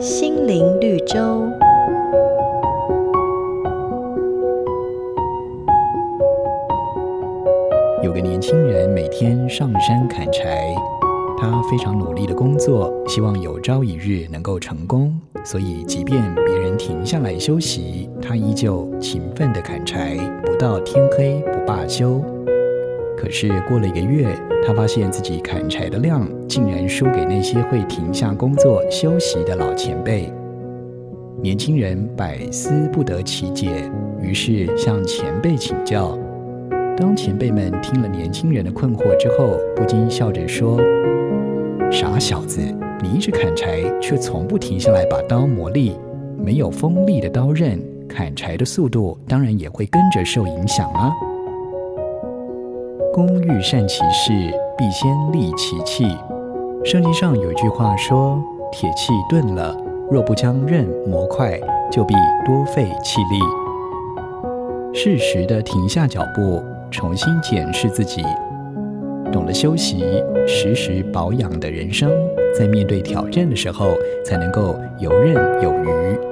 心灵绿洲。有个年轻人每天上山砍柴，他非常努力的工作，希望有朝一日能够成功。所以，即便别人停下来休息，他依旧勤奋的砍柴，不到天黑不罢休。可是过了一个月，他发现自己砍柴的量竟然输给那些会停下工作休息的老前辈。年轻人百思不得其解，于是向前辈请教。当前辈们听了年轻人的困惑之后，不禁笑着说：“傻小子，你一直砍柴，却从不停下来把刀磨利。没有锋利的刀刃，砍柴的速度当然也会跟着受影响啊。工欲善其事，必先利其器。圣经上有一句话说：铁器钝了，若不将刃磨快，就必多费气力。适时的停下脚步。”重新检视自己，懂得休息、时时保养的人生，在面对挑战的时候，才能够游刃有余。